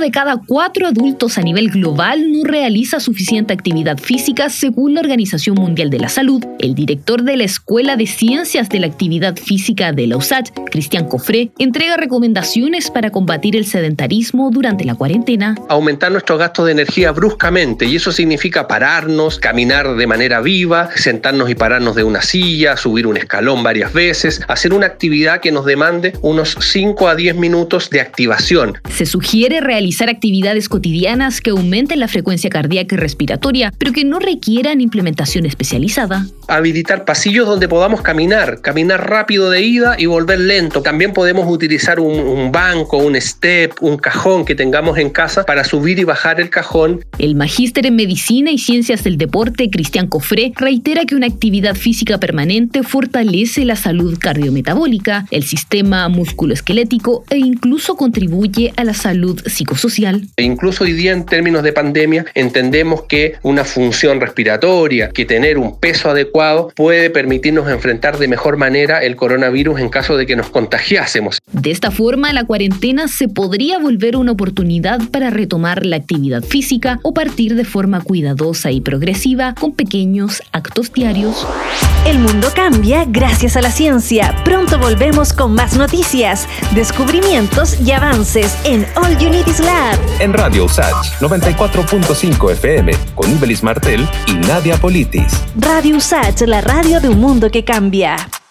de cada cuatro adultos a nivel global no realiza suficiente actividad física según la Organización Mundial de la Salud. El director de la Escuela de Ciencias de la Actividad Física de la USAT, Cristian Cofré, entrega recomendaciones para combatir el sedentarismo durante la cuarentena. Aumentar nuestro gasto de energía bruscamente y eso significa pararnos, caminar de manera viva, sentarnos y pararnos de una silla, subir un escalón varias veces, hacer una actividad que nos demande unos 5 a 10 minutos de activación. Se sugiere realizar actividades cotidianas que aumenten la frecuencia cardíaca y respiratoria, pero que no requieran implementación especializada. Habilitar pasillos donde podamos caminar, caminar rápido de ida y volver lento. También podemos utilizar un, banco, un step, un cajón que tengamos en casa para subir y bajar el cajón. El magíster en Medicina y Ciencias del Deporte, Cristian Cofré, reitera que una actividad física permanente fortalece la salud cardiometabólica, el sistema musculoesquelético e incluso contribuye a la salud psicosocial social. E incluso hoy día en términos de pandemia entendemos que una función respiratoria, que tener un peso adecuado puede permitirnos enfrentar de mejor manera el coronavirus en caso de que nos contagiásemos. De esta forma, la cuarentena se podría volver una oportunidad para retomar la actividad física o partir de forma cuidadosa y progresiva con pequeños actos diarios. El mundo cambia gracias a la ciencia. Pronto volvemos con más noticias, descubrimientos y avances en All Unities Lab. En Radio USACH 94.5 FM con Ibelis Martel y Nadia Politis. Radio USACH, la radio de un mundo que cambia.